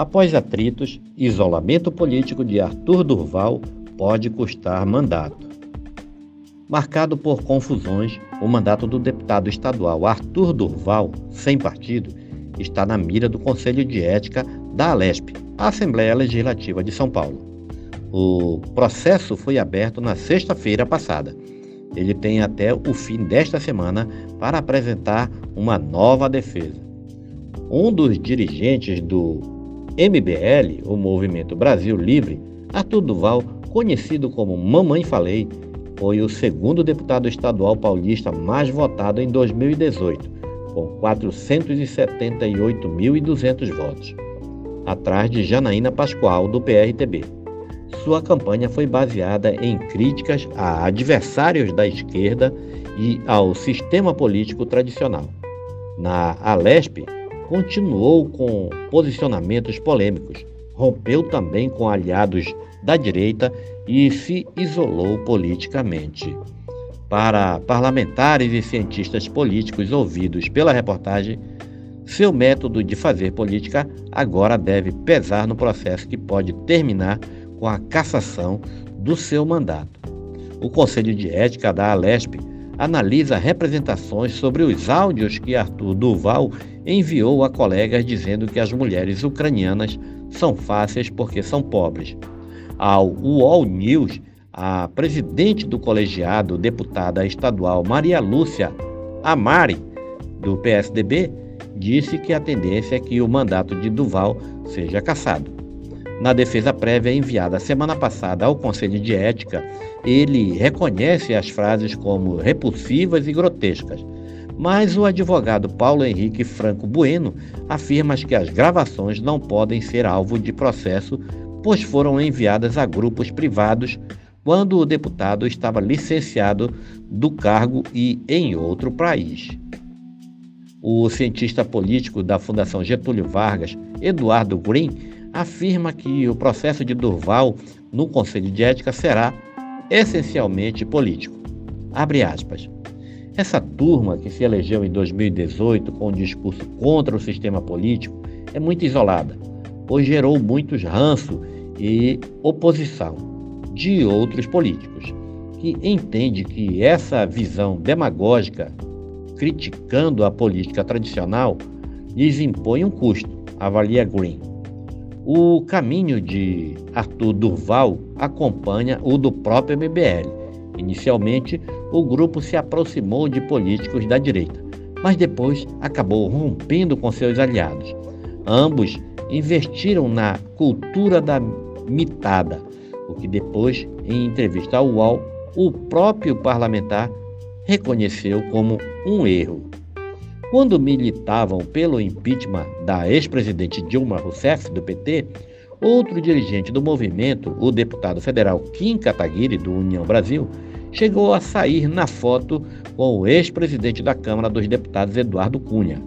Após atritos, isolamento político de Arthur Durval pode custar mandato. Marcado por confusões, o mandato do deputado estadual Arthur Durval, sem partido, está na mira do Conselho de Ética da Alesp, a Assembleia Legislativa de São Paulo. O processo foi aberto na sexta-feira passada. Ele tem até o fim desta semana para apresentar uma nova defesa. Um dos dirigentes do MBL, o Movimento Brasil Livre, Arthur Duval, conhecido como Mamãe Falei, foi o segundo deputado estadual paulista mais votado em 2018, com 478.200 votos, atrás de Janaína Pascoal, do PRTB. Sua campanha foi baseada em críticas a adversários da esquerda e ao sistema político tradicional. Na Alesp, continuou com posicionamentos polêmicos, rompeu também com aliados da direita e se isolou politicamente. Para parlamentares e cientistas políticos ouvidos pela reportagem, seu método de fazer política agora deve pesar no processo que pode terminar com a cassação do seu mandato. O Conselho de Ética da Alesp analisa representações sobre os áudios que Arthur Duval enviou a colegas dizendo que as mulheres ucranianas são fáceis porque são pobres. Ao UOL News, a presidente do colegiado, deputada estadual Maria Lúcia Amari, do PSDB, disse que a tendência é que o mandato de Duval seja cassado. Na defesa prévia enviada semana passada ao Conselho de Ética, ele reconhece as frases como repulsivas e grotescas, mas o advogado Paulo Henrique Franco Bueno afirma que as gravações não podem ser alvo de processo, pois foram enviadas a grupos privados quando o deputado estava licenciado do cargo e em outro país. O cientista político da Fundação Getúlio Vargas, Eduardo Green, afirma que o processo de Durval no Conselho de Ética será essencialmente político. Abre aspas. Essa turma que se elegeu em 2018 com um discurso contra o sistema político é muito isolada, pois gerou muitos ranço e oposição de outros políticos, que entende que essa visão demagógica, criticando a política tradicional, lhes impõe um custo, avalia Green. O caminho de Arthur Durval acompanha o do próprio MBL. Inicialmente, o grupo se aproximou de políticos da direita, mas depois acabou rompendo com seus aliados. Ambos investiram na cultura da mitada, o que depois, em entrevista ao UOL, o próprio parlamentar reconheceu como um erro. Quando militavam pelo impeachment da ex-presidente Dilma Rousseff, do PT, outro dirigente do movimento, o deputado federal Kim Kataguiri, do União Brasil, chegou a sair na foto com o ex-presidente da Câmara dos Deputados, Eduardo Cunha.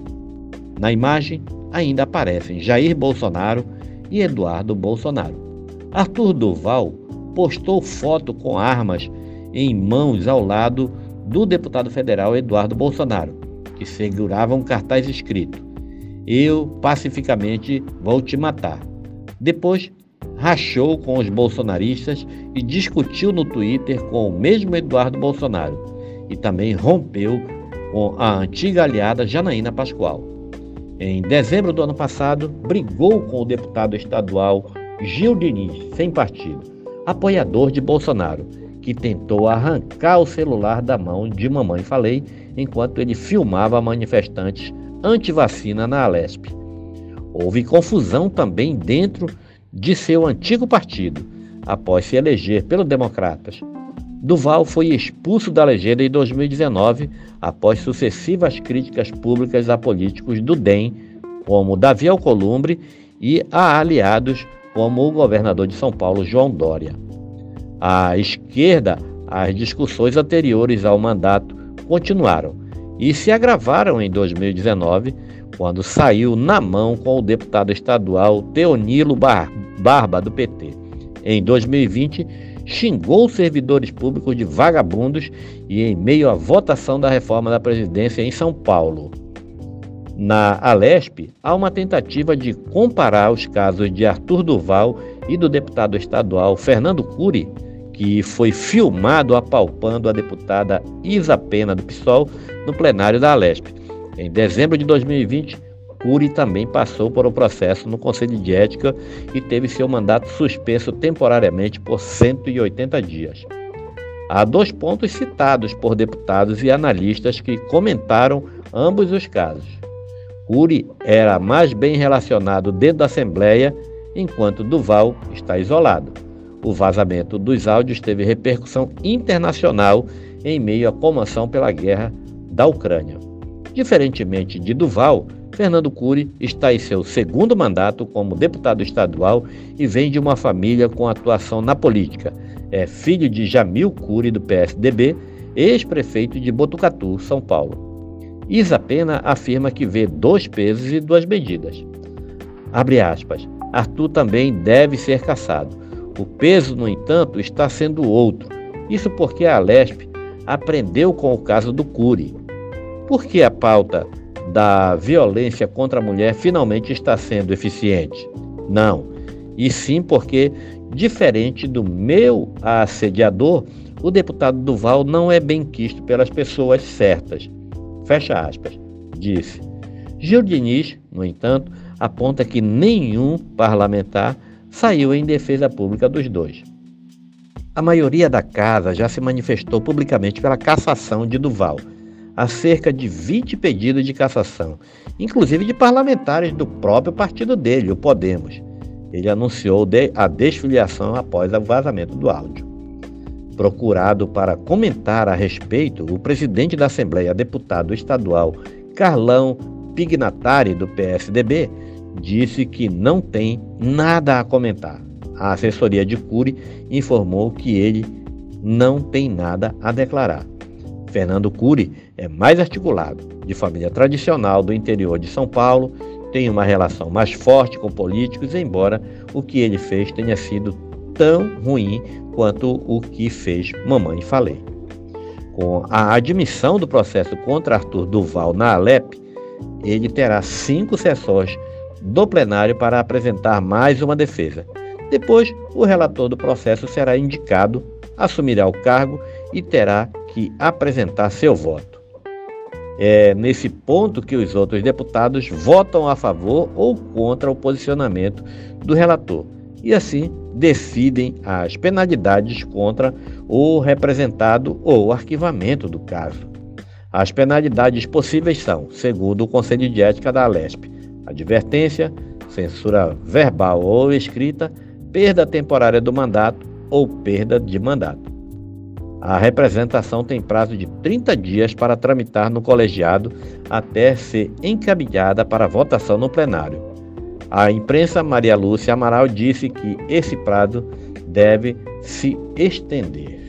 Na imagem ainda aparecem Jair Bolsonaro e Eduardo Bolsonaro. Arthur Duval postou foto com armas em mãos ao lado do deputado federal Eduardo Bolsonaro que segurava um cartaz escrito: Eu pacificamente vou te matar. Depois, rachou com os bolsonaristas e discutiu no Twitter com o mesmo Eduardo Bolsonaro e também rompeu com a antiga aliada Janaína Pascoal. Em dezembro do ano passado, brigou com o deputado estadual Gil Diniz, sem partido, apoiador de Bolsonaro, que tentou arrancar o celular da mão de Mamãe Falei enquanto ele filmava manifestantes anti-vacina na Alesp. Houve confusão também dentro de seu antigo partido, após se eleger pelos democratas. Duval foi expulso da legenda em 2019 após sucessivas críticas públicas a políticos do DEM, como Davi Alcolumbre, e a aliados como o governador de São Paulo, João Dória. À esquerda, as discussões anteriores ao mandato continuaram e se agravaram em 2019, quando saiu na mão com o deputado estadual Teonilo Bar Barba, do PT. Em 2020, xingou servidores públicos de vagabundos e em meio à votação da reforma da Previdência em São Paulo. Na Alesp, há uma tentativa de comparar os casos de Arthur Duval e do deputado estadual Fernando Cury, que foi filmado apalpando a deputada Isa Pena do PSOL no plenário da Alesp. Em dezembro de 2020, Cury também passou por um processo no Conselho de Ética e teve seu mandato suspenso temporariamente por 180 dias. Há dois pontos citados por deputados e analistas que comentaram ambos os casos. Cury era mais bem relacionado dentro da Assembleia, enquanto Duval está isolado. O vazamento dos áudios teve repercussão internacional em meio à comoção pela guerra da Ucrânia. Diferentemente de Duval, Fernando Cury está em seu segundo mandato como deputado estadual e vem de uma família com atuação na política. É filho de Jamil Cury, do PSDB, ex-prefeito de Botucatu, São Paulo. Isa Pena afirma que vê dois pesos e duas medidas. Abre aspas. Arthur também deve ser caçado. O peso, no entanto, está sendo outro. Isso porque a Alesp aprendeu com o caso do Cury. Por que a pauta da violência contra a mulher finalmente está sendo eficiente? Não. E sim porque, diferente do meu assediador, o deputado Duval não é bem quisto pelas pessoas certas. Fecha aspas. Disse. Gil Diniz, no entanto, aponta que nenhum parlamentar saiu em defesa pública dos dois. A maioria da casa já se manifestou publicamente pela cassação de Duval. Há cerca de 20 pedidos de cassação, inclusive de parlamentares do próprio partido dele, o Podemos. Ele anunciou a desfiliação após o vazamento do áudio. Procurado para comentar a respeito, o presidente da Assembleia, deputado estadual Carlão Pignatari, do PSDB, disse que não tem nada a comentar. A assessoria de Cury informou que ele não tem nada a declarar. Fernando Cury é mais articulado, de família tradicional do interior de São Paulo, tem uma relação mais forte com políticos, embora o que ele fez tenha sido tão ruim quanto o que fez Mamãe Falei. Com a admissão do processo contra Arthur Duval na Alep, ele terá cinco sessões do plenário para apresentar mais uma defesa. Depois, o relator do processo será indicado, assumirá o cargo e terá que apresentar seu voto. É nesse ponto que os outros deputados votam a favor ou contra o posicionamento do relator e assim decidem as penalidades contra o representado ou arquivamento do caso. As penalidades possíveis são, segundo o Conselho de Ética da Alesp, advertência, censura verbal ou escrita, perda temporária do mandato ou perda de mandato. A representação tem prazo de 30 dias para tramitar no colegiado até ser encaminhada para votação no plenário. A imprensa Maria Lúcia Amaral disse que esse prazo deve se estender.